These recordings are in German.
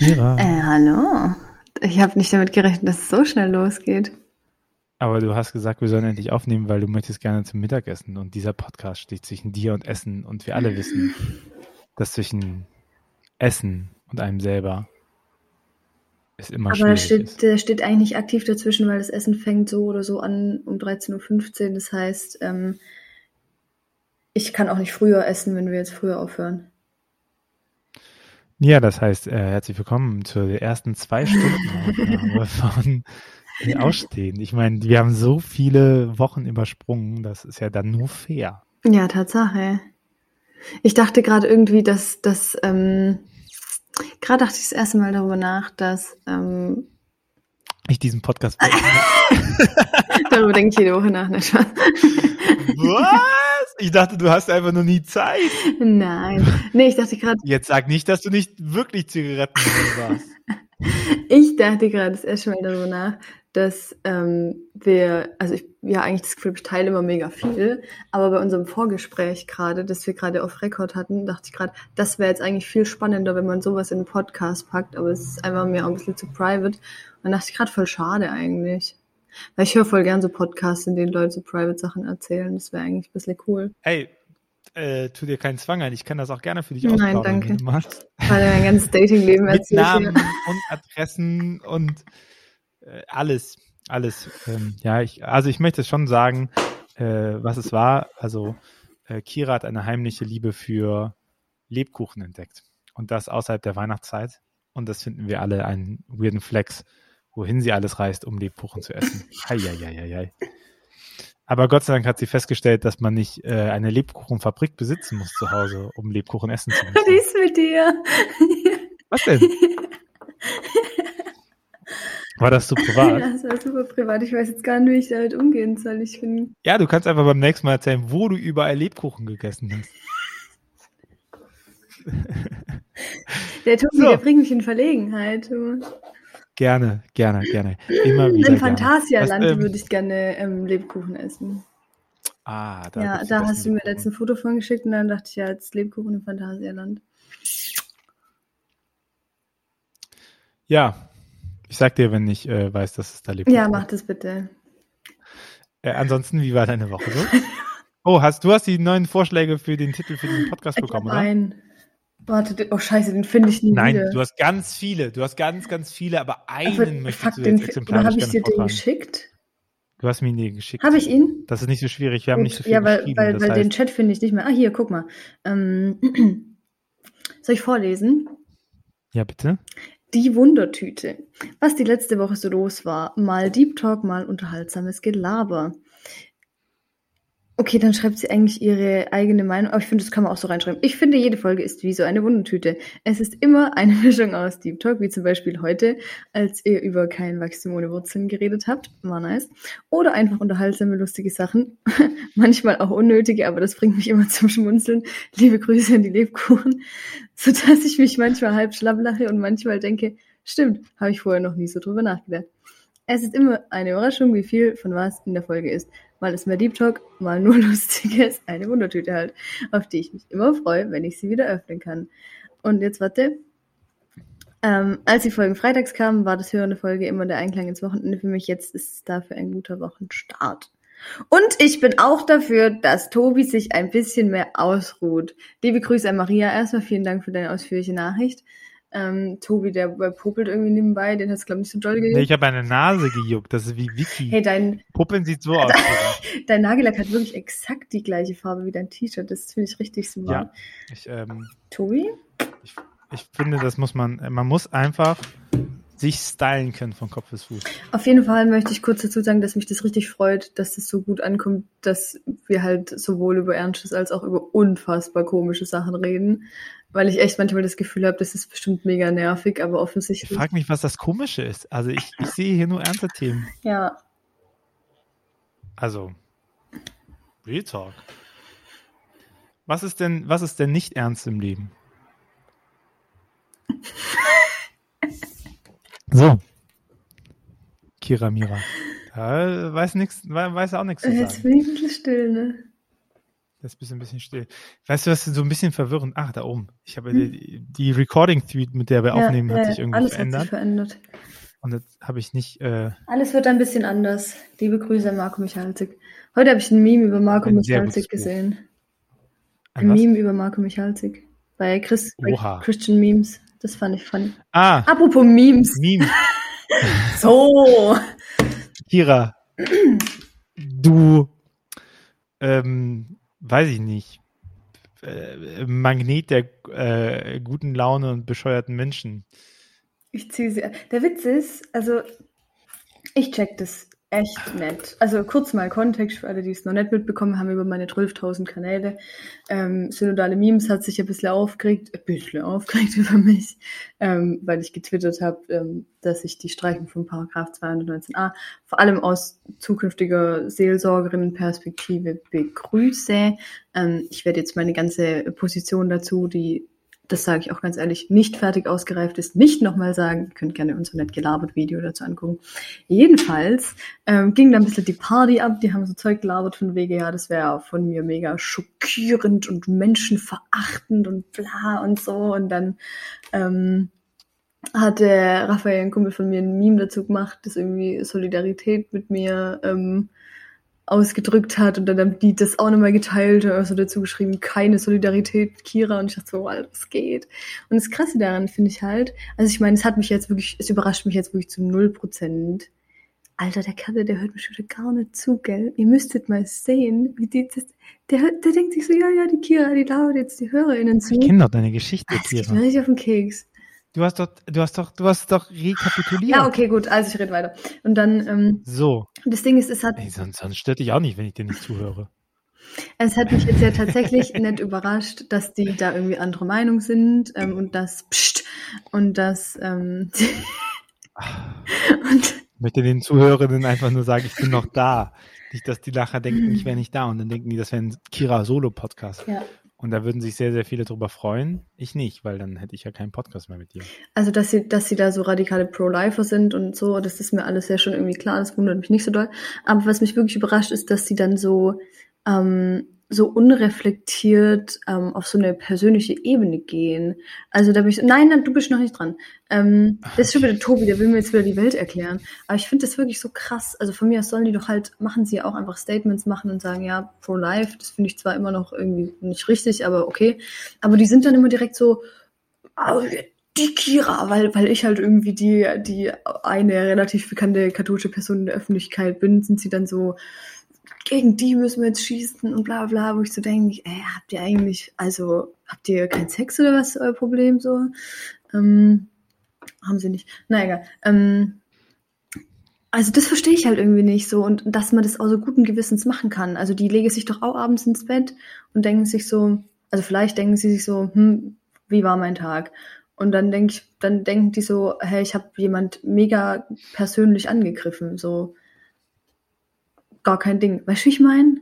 Kira. Äh, hallo. Ich habe nicht damit gerechnet, dass es so schnell losgeht. Aber du hast gesagt, wir sollen endlich aufnehmen, weil du möchtest gerne zum Mittagessen. Und dieser Podcast steht zwischen dir und Essen. Und wir alle wissen, dass zwischen Essen und einem selber es immer Aber schwierig der steht, ist. der steht eigentlich nicht aktiv dazwischen, weil das Essen fängt so oder so an um 13.15 Uhr. Das heißt, ähm, ich kann auch nicht früher essen, wenn wir jetzt früher aufhören. Ja, das heißt, äh, herzlich willkommen zur ersten zwei Stunden von Ausstehen. Ich meine, wir haben so viele Wochen übersprungen, das ist ja dann nur fair. Ja, Tatsache. Ich dachte gerade irgendwie, dass, dass ähm, gerade dachte ich das erste Mal darüber nach, dass ähm, Ich diesen Podcast. darüber denke ich jede Woche nach. Nicht wahr? Was? Ich dachte, du hast einfach nur nie Zeit. Nein. Nee, ich dachte gerade, Jetzt sag nicht, dass du nicht wirklich Zigaretten warst. ich dachte gerade das erste Mal darüber nach, dass ähm, wir, also ich ja eigentlich das Gefühl, ich teile immer mega viel, aber bei unserem Vorgespräch gerade, das wir gerade auf Rekord hatten, dachte ich gerade, das wäre jetzt eigentlich viel spannender, wenn man sowas in einen Podcast packt, aber es ist einfach mir auch ein bisschen zu private. Und dachte ich gerade voll schade eigentlich. Weil ich höre voll gern so Podcasts, in denen Leute so private Sachen erzählen. Das wäre eigentlich ein bisschen cool. Hey, äh, tu dir keinen Zwang ein. Ich kann das auch gerne für dich Nein, ausplaudern, danke. wenn du magst. Weil mein ganzes Datingleben Mit Namen und Adressen und äh, alles, alles. Ähm, ja, ich, also ich möchte schon sagen, äh, was es war. Also äh, Kira hat eine heimliche Liebe für Lebkuchen entdeckt und das außerhalb der Weihnachtszeit. Und das finden wir alle einen weirden Flex, wohin sie alles reist, um Lebkuchen zu essen. Heieieiei. Aber Gott sei Dank hat sie festgestellt, dass man nicht äh, eine Lebkuchenfabrik besitzen muss zu Hause, um Lebkuchen essen zu Was müssen. ist mit dir? Was denn? War das zu privat? Ja, das war super privat. Ich weiß jetzt gar nicht, wie ich damit umgehen soll. Ich bin. Ja, du kannst einfach beim nächsten Mal erzählen, wo du überall Lebkuchen gegessen hast. Der Tobi, So. der bringt mich in Verlegenheit. du. Gerne, gerne, gerne. Immer wieder. Im. Phantasialand ähm, würde ich gerne ähm, Lebkuchen essen. Ah, da ja, da hast du mir letztens ein Foto von geschickt und dann dachte ich, ja, jetzt Lebkuchen im Phantasialand. Ja, ich sag dir, wenn ich äh, weiß, dass es da Lebkuchen Ja, mach das bitte. Äh, ansonsten, wie war deine Woche so? Oh, hast du hast die neuen Vorschläge für den Titel für den Podcast Ich bekommen, oder? einen. Warte, den- oh scheiße, den finde ich nie Nein, wieder. du hast ganz viele. Du hast ganz, ganz viele, aber einen Aber möchtest fuck, du den, jetzt oder exemplarisch habe ich dir den geschickt? Du hast mir den geschickt. Habe ich ihn? Das ist nicht so schwierig. Wir haben Gut, nicht so viel ja, weil, weil, weil heißt, den Chat finde ich nicht mehr. Ah, hier, guck mal. Ähm, soll ich vorlesen? ja, bitte. Die Wundertüte. Was die letzte Woche so los war. Mal Deep Talk, mal unterhaltsames Gelaber. Okay, dann schreibt sie eigentlich ihre eigene Meinung, aber ich finde, das kann man auch so reinschreiben. Ich finde, jede Folge ist wie so eine Wundertüte. Es ist immer eine Mischung aus Deep Talk, wie zum Beispiel heute, als ihr über kein Wachstum ohne Wurzeln geredet habt. War nice. Oder einfach unterhaltsame, lustige Sachen. Manchmal auch unnötige, aber das bringt mich immer zum Schmunzeln. Liebe Grüße an die Lebkuchen. Sodass ich mich manchmal halb schlapp lache und manchmal denke, stimmt, habe ich vorher noch nie so drüber nachgedacht. Es ist immer eine Überraschung, wie viel von was in der Folge ist. Mal ist mehr Deep Talk, mal nur Lustiges, eine Wundertüte halt, auf die ich mich immer freue, wenn ich sie wieder öffnen kann. Und jetzt warte. Ähm, als die Folgen freitags kamen, war das Hören der Folge immer der Einklang ins Wochenende für mich. Jetzt ist es dafür ein guter Wochenstart. Und ich bin auch dafür, dass Tobi sich ein bisschen mehr ausruht. Liebe Grüße an Maria. Erstmal vielen Dank für deine ausführliche Nachricht. Ähm, Tobi, der popelt irgendwie nebenbei, den hat es, glaube ich, nicht so doll Nee, gejuckt. ich habe eine Nase gejuckt. Das ist wie Vicky. Hey, dein, Puppen sieht so aus. dein Nagellack hat wirklich exakt die gleiche Farbe wie dein T-Shirt. Das finde ich richtig super. Ja. Ich, ähm, Tobi? ich finde, das muss man, man muss einfach sich stylen können von Kopf bis Fuß. Auf jeden Fall möchte ich kurz dazu sagen, dass mich das richtig freut, dass das so gut ankommt, dass wir halt sowohl über Ernstes als auch über unfassbar komische Sachen reden. Weil ich echt manchmal das Gefühl habe, das ist bestimmt mega nervig, aber Ich offensichtlich. frage mich, was das Komische ist. Also ich, ich sehe hier nur ernste Themen. Ja, Also, Real Talk. Was ist denn, was ist denn nicht ernst im Leben? So. Kira Mira. Da weiß nix, weiß auch nichts zu jetzt bin ich ein bisschen still, ne? Das ist ein bisschen still. Weißt du, was so ein bisschen verwirrend? Ach, da oben. Ich habe Hm. die, die Recording-Suite, mit der wir Ja, aufnehmen, hat sich irgendwie alles verändert. hat sich verändert. Und das habe ich nicht. Äh, Alles wird ein bisschen anders. Liebe Grüße an Marco Michalzik. Heute habe ich ein Meme über Marco Ein Buch. gesehen. Ein was? Meme über Marco Michalzik. Bei, Chris, bei. Christian Memes. Das fand ich funny. Ah, Apropos Memes. Meme. So. Kira, du, ähm, weiß ich nicht, äh, Magnet der äh, guten Laune und bescheuerten Menschen. Ich ziehe sie. an. Der Witz ist, also ich check das echt nett. Also kurz mal Kontext für alle, die es noch nicht mitbekommen haben über meine 12.000 Kanäle. Ähm, Synodale Memes hat sich ein bisschen aufgeregt, ein bisschen aufgeregt über mich, ähm, weil ich getwittert habe, ähm, dass ich die Streichung von Paragraph 219a vor allem aus zukünftiger Seelsorgerinnenperspektive begrüße. Ähm, ich werde jetzt meine ganze Position dazu, die das sage ich auch ganz ehrlich, nicht fertig ausgereift ist, nicht nochmal sagen. Ihr könnt gerne unser nett gelabert Video dazu angucken. Jedenfalls ähm, ging da ein bisschen die Party ab. Die haben so Zeug gelabert von wegen, ja, das wäre von mir mega schockierend und menschenverachtend und bla und so. Und dann ähm, hat der Raphael, ein Kumpel von mir, ein Meme dazu gemacht, das irgendwie Solidarität mit mir ähm, ausgedrückt hat und dann haben die das auch nochmal geteilt und also dazu geschrieben, keine Solidarität mit Kira und ich dachte so, Alter, das geht. Und das Krasse daran finde ich halt, also ich meine, es hat mich jetzt wirklich, es überrascht mich jetzt wirklich zu null Prozent. Alter, der Kalle, der hört mich wieder gar nicht zu, gell? Ihr müsstet mal sehen, wie die das, der, der denkt sich so, ja, ja, die Kira, die labert jetzt die HörerInnen zu. Ich kenne doch deine Geschichte, Das geht Kira. mir richtig auf den Keks. Du hast doch, du hast doch, du hast doch rekapituliert. Ja, okay, gut, also ich rede weiter. Und dann, ähm, So, das Ding ist, es hat, Ey, sonst, sonst stört dich auch nicht, wenn ich dir nicht zuhöre. Es hat mich jetzt ja tatsächlich nicht überrascht, dass die da irgendwie andere Meinung sind ähm, und das pst, und das ähm, und Ich möchte den Zuhörerinnen einfach nur sagen, ich bin noch da. Nicht, dass die nachher denken, ich wäre nicht da und dann denken die, das wäre ein Kira-Solo-Podcast. ja. Und da würden sich sehr, sehr viele drüber freuen. Ich nicht, weil dann hätte ich ja keinen Podcast mehr mit dir. Also dass sie, dass sie da so radikale Pro-Lifer sind und so, das ist mir alles ja schon irgendwie klar, das wundert mich nicht so doll. Aber was mich wirklich überrascht, ist, dass sie dann so ähm, so unreflektiert ähm, auf so eine persönliche Ebene gehen. Also da bin ich so, nein, nein, du bist noch nicht dran. Ähm, das ist schon wieder Tobi, der will mir jetzt wieder die Welt erklären. Aber ich finde das wirklich so krass. Also von mir aus sollen die doch halt, machen sie ja auch einfach Statements machen und sagen, ja, pro-life, das finde ich zwar immer noch irgendwie nicht richtig, aber okay. Aber die sind dann immer direkt so, "Ah, die Kira, weil, weil ich halt irgendwie die, die eine relativ bekannte katholische Person in der Öffentlichkeit bin, sind sie dann so, gegen die müssen wir jetzt schießen und bla bla, wo ich so denke, ey, habt ihr eigentlich, also habt ihr keinen Sex oder was euer Problem so? Ähm, haben sie nicht. Na egal. Ähm, also das verstehe ich halt irgendwie nicht so und dass man das auch so guten Gewissens machen kann. Also die legen sich doch auch abends ins Bett und denken sich so, also vielleicht denken sie sich so, hm, wie war mein Tag? Und dann denke ich, dann denken die so, hey, ich habe jemand mega persönlich angegriffen, so gar kein Ding. Weißt du, wie ich meine?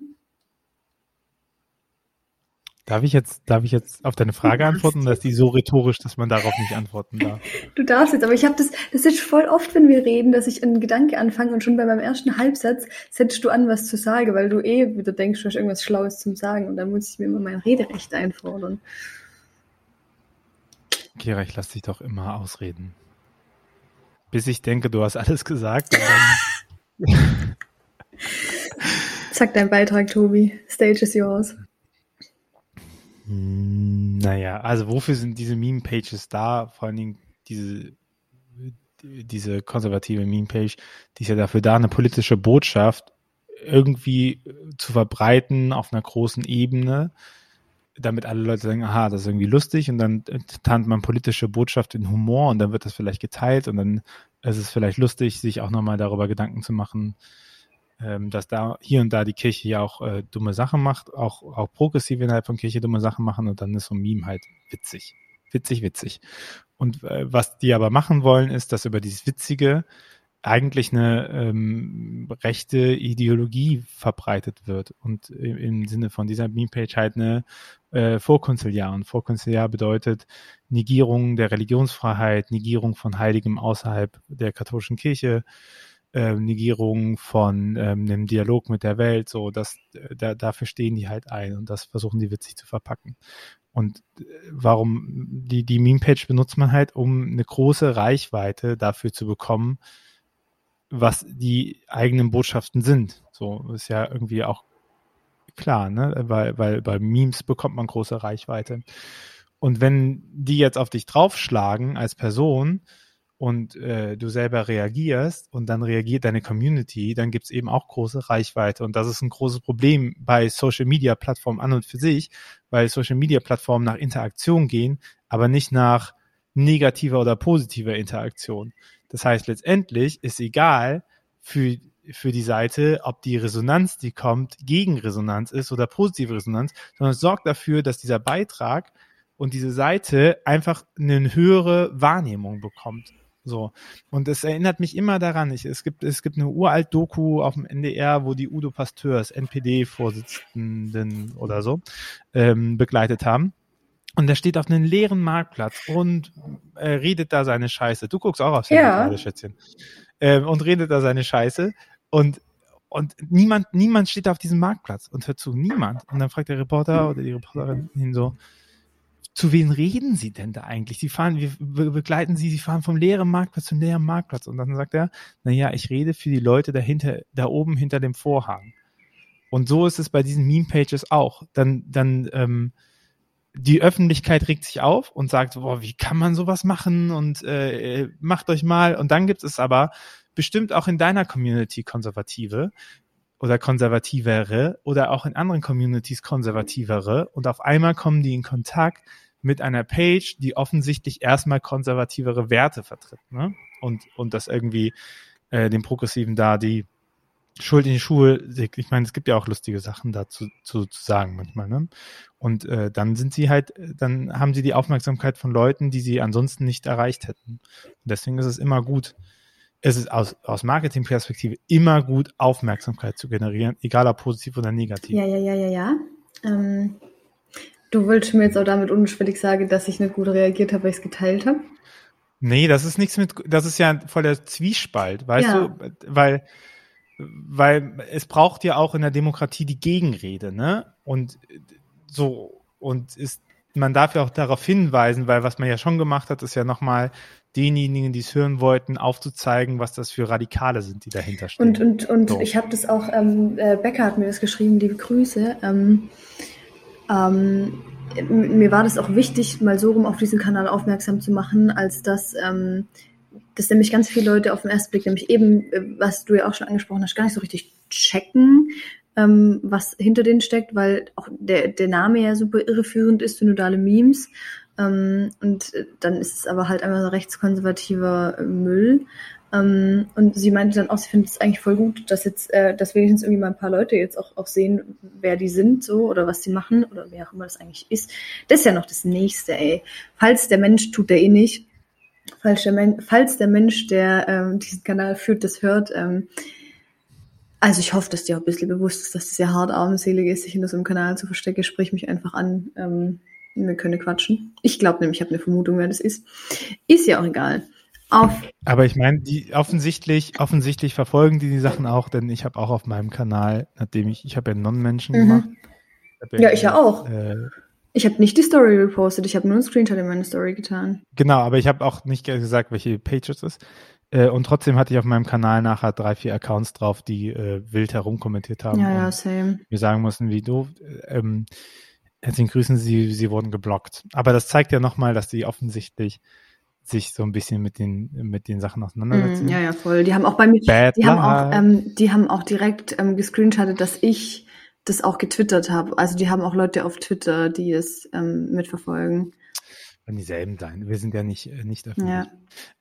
Darf ich jetzt, darf ich jetzt auf deine Frage antworten oder ist die so rhetorisch, dass man darauf nicht antworten darf? Du darfst jetzt, aber ich habe das, das ist voll oft, wenn wir reden, dass ich einen Gedanke anfange und schon bei meinem ersten Halbsatz setzt du an, was zu sagen, weil du eh wieder denkst, du hast irgendwas Schlaues zum Sagen und dann muss ich mir immer mein Rederecht einfordern. Kira, ich lass dich doch immer ausreden. Bis ich denke, du hast alles gesagt. Sag deinen Beitrag, Tobi. Stage is yours. Naja, also wofür sind diese Meme-Pages da? Vor allen Dingen diese, diese konservative Meme-Page, die ist ja dafür da, eine politische Botschaft irgendwie zu verbreiten auf einer großen Ebene, damit alle Leute sagen, aha, das ist irgendwie lustig und dann tarnt man politische Botschaft in Humor und dann wird das vielleicht geteilt und dann ist es vielleicht lustig, sich auch nochmal darüber Gedanken zu machen, ähm, dass da hier und da die Kirche ja auch äh, dumme Sachen macht, auch, auch progressiv innerhalb von Kirche dumme Sachen machen und dann ist so ein Meme halt witzig. Witzig, witzig. Und äh, was die aber machen wollen, ist, dass über dieses Witzige eigentlich eine ähm, rechte Ideologie verbreitet wird und im, im Sinne von dieser Meme-Page halt eine äh, Vorkonziliar. Und Vorkonziliar bedeutet Negierung der Religionsfreiheit, Negierung von Heiligem außerhalb der katholischen Kirche, äh, Negierung von ähm, einem Dialog mit der Welt, so das, äh, da, dafür stehen die halt ein und das versuchen die witzig zu verpacken. Und äh, warum die, die Meme-Page benutzt man halt, um eine große Reichweite dafür zu bekommen, was die eigenen Botschaften sind. So ist ja irgendwie auch klar, ne? Weil, weil bei Memes bekommt man große Reichweite. Und wenn die jetzt auf dich draufschlagen als Person und äh, du selber reagierst und dann reagiert deine Community, dann gibt's eben auch große Reichweite. Und das ist ein großes Problem bei Social Media Plattformen an und für sich, weil Social Media Plattformen nach Interaktion gehen, aber nicht nach negativer oder positiver Interaktion. Das heißt, letztendlich ist egal für, für die Seite, ob die Resonanz, die kommt, Gegenresonanz ist oder positive Resonanz, sondern es sorgt dafür, dass dieser Beitrag und diese Seite einfach eine höhere Wahrnehmung bekommt. So. Und es erinnert mich immer daran, ich, es gibt, es gibt eine uralt Doku auf dem NDR, wo die Udo Pasteurs, NPD-Vorsitzenden oder so, ähm, begleitet haben. Und der steht auf einem leeren Marktplatz und äh, redet da seine Scheiße. Du guckst auch aufs Handy Ja. gerade, Schätzchen. Ähm, und redet da seine Scheiße. Und, und niemand, niemand steht auf diesem Marktplatz und hört zu. Niemand. Und dann fragt der Reporter oder die Reporterin ihn so, zu wen reden Sie denn da eigentlich? Sie fahren, wir be- begleiten Sie, Sie fahren vom leeren Marktplatz zum leeren Marktplatz. Und dann sagt er, na ja, ich rede für die Leute dahinter, da oben hinter dem Vorhang. Und so ist es bei diesen Meme-Pages auch. Dann, dann, ähm, die Öffentlichkeit regt sich auf und sagt, boah, wie kann man sowas machen und äh, macht euch mal. Und dann gibt es aber bestimmt auch in deiner Community Konservative oder Konservativere oder auch in anderen Communities Konservativere und auf einmal kommen die in Kontakt mit einer Page, die offensichtlich erstmal konservativere Werte vertritt, ne? Und, und das irgendwie äh, den Progressiven da die Schuld in die Schuhe, ich meine, es gibt ja auch lustige Sachen dazu zu, zu sagen manchmal, ne? Und äh, dann sind sie halt, dann haben sie die Aufmerksamkeit von Leuten, die sie ansonsten nicht erreicht hätten. Und deswegen ist es immer gut, es ist aus, aus Marketingperspektive immer gut, Aufmerksamkeit zu generieren, egal ob positiv oder negativ. Ja, ja, ja, ja, ja. Ähm, du wolltest mir jetzt auch damit unschwellig sagen, dass ich nicht gut reagiert habe, weil ich es geteilt habe. Nee, das ist nichts mit, das ist ja voll der Zwiespalt, weißt Ja. du, weil, weil es braucht ja auch in der Demokratie die Gegenrede, ne? Und so, und ist, man darf ja auch darauf hinweisen, weil was man ja schon gemacht hat, ist ja nochmal denjenigen, die es hören wollten, aufzuzeigen, was das für Radikale sind, die dahinter stehen. Und, und, und So. ich habe das auch, ähm, äh, Becker hat mir das geschrieben, liebe Grüße. Ähm, ähm, mir war das auch wichtig, mal so rum auf diesen Kanal aufmerksam zu machen, als dass, ähm, dass nämlich ganz viele Leute auf den ersten Blick, nämlich eben, äh, was du ja auch schon angesprochen hast, gar nicht so richtig checken, ähm, was hinter denen steckt, weil auch der, der Name ja super irreführend ist, synodale Memes. Ähm, und äh, dann ist es aber halt einfach so rechtskonservativer äh, Müll. Ähm, und sie meinte dann auch, sie findet es eigentlich voll gut, dass jetzt, äh, dass wenigstens irgendwie mal ein paar Leute jetzt auch, auch sehen, wer die sind, so, oder was sie machen, oder wer auch immer das eigentlich ist. Das ist ja noch das Nächste, ey. Falls der Mensch tut der eh nicht, falls der, Men falls der Mensch, der ähm, diesen Kanal führt, das hört, ähm, also ich hoffe, dass dir auch ein bisschen bewusst ist, dass das ja hart armselig ist, sich in so einem Kanal zu verstecken. Sprich mich einfach an. Ähm, wir können quatschen. Ich glaube nämlich, ich habe eine Vermutung, wer das ist. Ist ja auch egal. Auf Aber ich meine, die offensichtlich, offensichtlich verfolgen die die Sachen auch, denn ich habe auch auf meinem Kanal, nachdem ich, ich habe ja Non-Menschen Mhm. gemacht. hab Ja, ich ja auch. Äh, Ich habe nicht die Story repostet, ich habe nur einen Screenshot in meine Story getan. genau, aber ich habe auch nicht gesagt, welche Page es ist. Äh, und trotzdem hatte ich auf meinem Kanal nachher drei, vier Accounts drauf, die äh, wild herumkommentiert haben. Ja, ja, same. mir sagen mussten, wie doof. äh, Ähm, herzlichen Grüßen, sie, sie wurden geblockt. Aber das zeigt ja nochmal, dass die offensichtlich sich so ein bisschen mit den, mit den Sachen auseinandersetzen. Mm, ja, ja, voll. Die haben auch bei mir, Bad die haben auch, ähm, die haben auch direkt ähm, gescreenshottet, dass ich das auch getwittert habe. Also die haben auch Leute auf Twitter, die es ähm, mitverfolgen. Wenn dieselben sein. Wir sind ja nicht, äh, nicht öffentlich. Ja.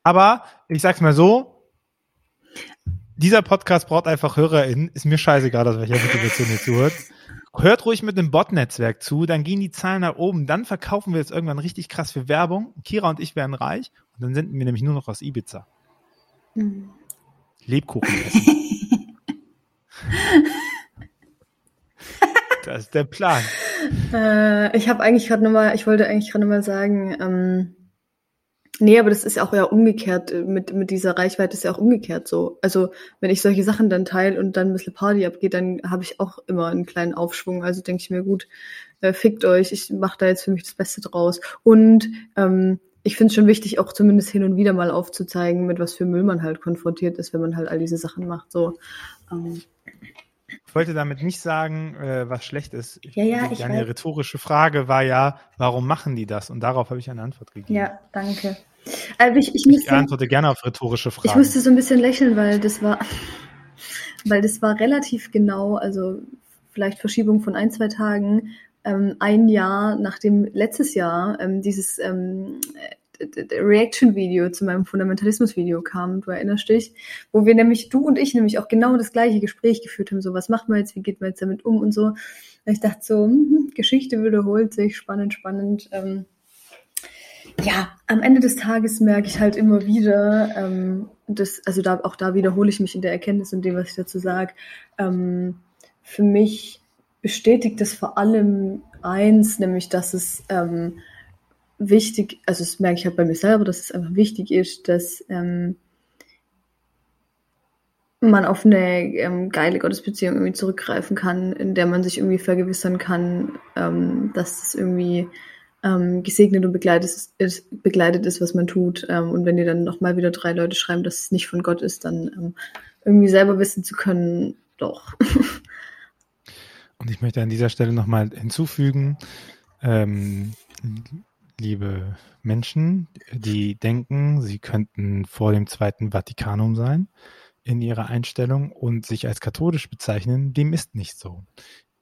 Aber ich sag's mal so, dieser Podcast braucht einfach HörerInnen. Ist mir scheißegal, aus welcher Motivation ihr zuhört. Hört ruhig mit dem Bot-Netzwerk zu, dann gehen die Zahlen nach oben, dann verkaufen wir jetzt irgendwann richtig krass für Werbung. Kira und ich werden reich und dann senden wir nämlich nur noch aus Ibiza. Mhm. Lebkuchen essen. das ist der Plan. Äh, ich habe eigentlich gerade nochmal, ich wollte eigentlich gerade nochmal sagen, ähm, Nee, aber das ist ja auch ja umgekehrt. äh, Mit, mit dieser Reichweite ist ja auch umgekehrt so. Also, wenn ich solche Sachen dann teile und dann ein bisschen Party abgeht, dann habe ich auch immer einen kleinen Aufschwung. Also denke ich mir, gut, äh, fickt euch, ich mache da jetzt für mich das Beste draus. Und ähm, ich finde es schon wichtig, auch zumindest hin und wieder mal aufzuzeigen, mit was für Müll man halt konfrontiert ist, wenn man halt all diese Sachen macht. So. Ähm, Ich wollte damit nicht sagen, äh, was schlecht ist. Ja, ja, Die- ich weiß. rhetorische Frage war ja, warum machen die das? Und darauf habe ich eine Antwort gegeben. ja, danke. Also ich, ich, Ich musste, antworte gerne auf rhetorische ich Fragen. musste so ein bisschen lächeln, weil das war, weil das war relativ genau, also vielleicht Verschiebung von ein, zwei Tagen, ähm, ein Jahr nachdem letztes Jahr ähm, dieses ähm, äh, Reaction-Video zu meinem Fundamentalismus-Video kam, du erinnerst dich, wo wir nämlich, du und ich nämlich auch genau das gleiche Gespräch geführt haben, so was macht man jetzt, wie geht man jetzt damit um und so. Und ich dachte so, hm, Geschichte wiederholt sich, spannend, spannend. Ähm, ja, am Ende des Tages merke ich halt immer wieder, ähm, das, also da, auch da wiederhole ich mich in der Erkenntnis und dem, was ich dazu sage. Ähm, für mich bestätigt es vor allem eins, nämlich dass es ähm, wichtig, also das merke ich halt bei mir selber, dass es einfach wichtig ist, dass ähm, man auf eine ähm, geile Gottesbeziehung irgendwie zurückgreifen kann, in der man sich irgendwie vergewissern kann, ähm, dass es irgendwie ähm, gesegnet und begleitet ist, ist, begleitet ist, was man tut. Ähm, und wenn dir dann nochmal wieder drei Leute schreiben, dass es nicht von Gott ist, dann ähm, irgendwie selber wissen zu können, doch. Und ich möchte an dieser Stelle nochmal hinzufügen, ähm, liebe Menschen, die denken, sie könnten vor dem Zweiten Vatikanum sein in ihrer Einstellung und sich als katholisch bezeichnen, dem ist nicht so.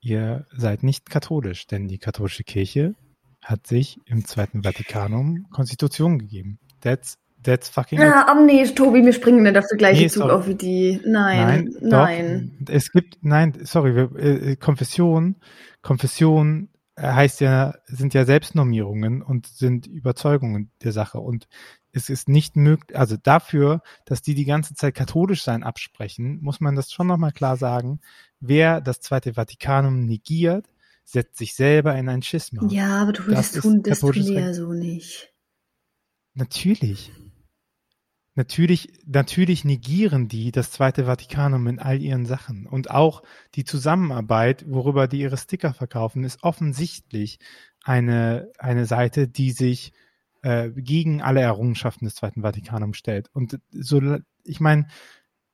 Ihr seid nicht katholisch, denn die katholische Kirche hat sich im Zweiten Vatikanum Konstitution gegeben. That's, that's fucking. Ja, aber nee, Tobi, wir springen nicht auf den gleichen Nee, Zug sorry. auf wie die. Nein, nein. Doch, es gibt, nein, sorry, wir, äh, Konfession, Konfession äh, heißt ja, sind ja Selbstnormierungen und sind Überzeugungen der Sache und es ist nicht möglich, also dafür, dass die die ganze Zeit katholisch sein absprechen, muss man das schon nochmal klar sagen, wer das Zweite Vatikanum negiert, setzt sich selber in ein Schisma. Ja, aber du Das das tun, das tun ja so nicht. Natürlich. Natürlich, natürlich negieren die das Zweite Vatikanum in all ihren Sachen. Und auch die Zusammenarbeit, worüber die ihre Sticker verkaufen, ist offensichtlich eine, eine Seite, die sich äh, gegen alle Errungenschaften des Zweiten Vatikanums stellt. Und so, ich meine,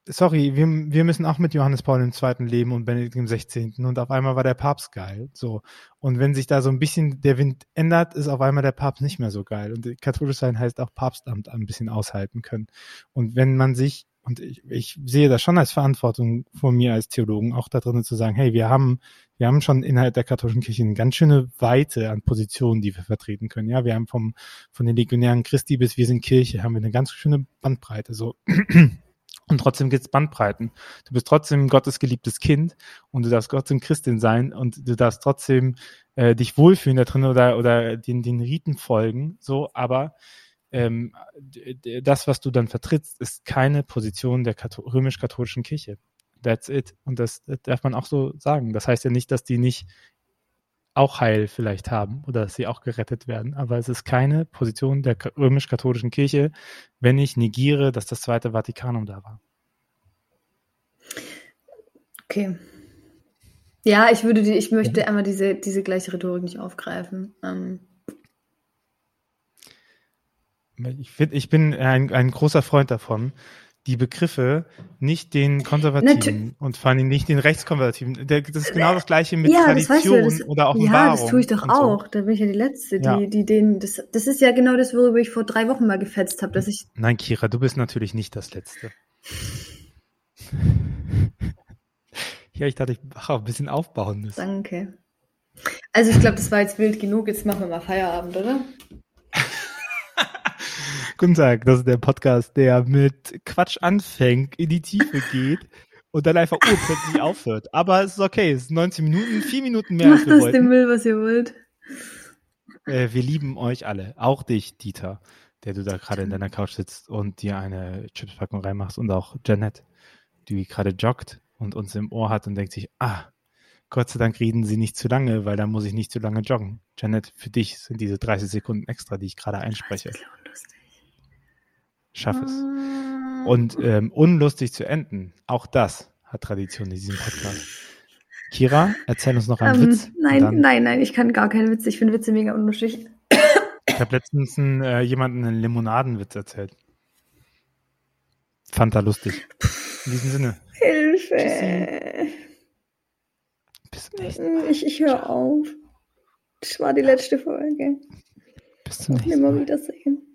sorry, wir, wir müssen auch mit Johannes Paul II. leben und Benedikt XVI. Und auf einmal war der Papst geil. So. Und wenn sich da so ein bisschen der Wind ändert, ist auf einmal der Papst nicht mehr so geil. Und katholisch sein heißt auch Papstamt ein bisschen aushalten können. Und wenn man sich, und ich, ich sehe das schon als Verantwortung von mir als Theologen, auch da drinnen zu sagen, hey, wir haben, wir haben schon innerhalb der katholischen Kirche eine ganz schöne Weite an Positionen, die wir vertreten können. Ja, wir haben vom, von den Legionären Christi bis wir sind Kirche, haben wir eine ganz schöne Bandbreite. So. Und trotzdem gibt's Bandbreiten. Du bist trotzdem Gottes geliebtes Kind und du darfst trotzdem Christin sein und du darfst trotzdem äh, dich wohlfühlen da drin oder, oder den, den Riten folgen, so, aber ähm, das, was du dann vertrittst, ist keine Position der Katho römisch-katholischen Kirche. That's it. Und das, das darf man auch so sagen. Das heißt ja nicht, dass die nicht auch Heil vielleicht haben oder dass sie auch gerettet werden. Aber es ist keine Position der ka- römisch-katholischen Kirche, wenn ich negiere, dass das Zweite Vatikanum da war. Okay. Ja, ich würde die, ich möchte einmal diese, diese gleiche Rhetorik nicht aufgreifen. Ähm, Ich, find, ich bin ein, ein großer Freund davon, die Begriffe nicht den Konservativen und vor allem nicht den Rechtskonservativen. Das ist genau das gleiche mit ja, das weißt du, Tradition ja, das, oder ja, Offenbarung. das tue ich doch und so. auch. Da bin ich ja die Letzte, die, Ja. die den, das, das ist ja genau das, worüber ich vor drei Wochen mal gefetzt habe, dass ich, Nein, Kira, du bist natürlich nicht das Letzte. ja, ich dachte, ich mache auch ein bisschen aufbauendes. danke. Also ich glaube, das war jetzt wild genug. Jetzt machen wir mal Feierabend, oder? Guten Tag, das ist der Podcast, der mit Quatsch anfängt, in die Tiefe geht und dann einfach urplötzlich aufhört. Aber es ist okay, es sind 19 Minuten, 4 Minuten mehr Macht aus dem. Müll, was ihr wollt. Äh, wir lieben euch alle, auch dich, Dieter, der du da gerade in deiner Couch sitzt und dir eine Chipspackung reinmachst und auch Janet, die gerade joggt und uns im Ohr hat und denkt sich, ah, Gott sei Dank reden sie nicht zu lange, weil dann muss ich nicht zu lange joggen. Janet, für dich sind diese 30 Sekunden extra, die ich gerade einspreche. Das ist unlustig. Schaff es. Ah. Und ähm, unlustig zu enden, auch das hat Tradition in diesem Podcast. Kira, erzähl uns noch einen Ähm, Witz. nein, nein, nein, ich kann gar keine Witze. Ich finde Witze mega unlustig. Ich habe letztens einen, äh, jemanden einen Limonadenwitz erzählt. Fand er lustig. In diesem Sinne. Hilfe. Bis zum nächsten, Ich, ich höre auf. Das war die letzte Folge. bis zum nächsten Mal. Wiedersehen.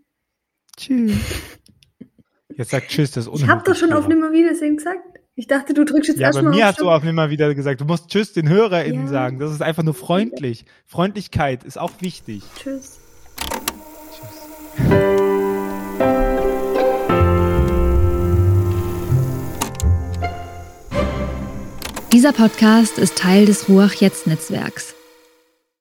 Tschüss. Jetzt sagt Tschüss, das ist Ich habe doch schon auf Kira. Nimmer Wiedersehen gesagt. Ich dachte, du drückst jetzt Ja, bei erstmal mir auf hast du auf wieder gesagt, du musst Tschüss den HörerInnen Ja. sagen. Das ist einfach nur freundlich. Freundlichkeit ist auch wichtig. Tschüss. Dieser Podcast ist Teil des Ruach Jetzt Netzwerks.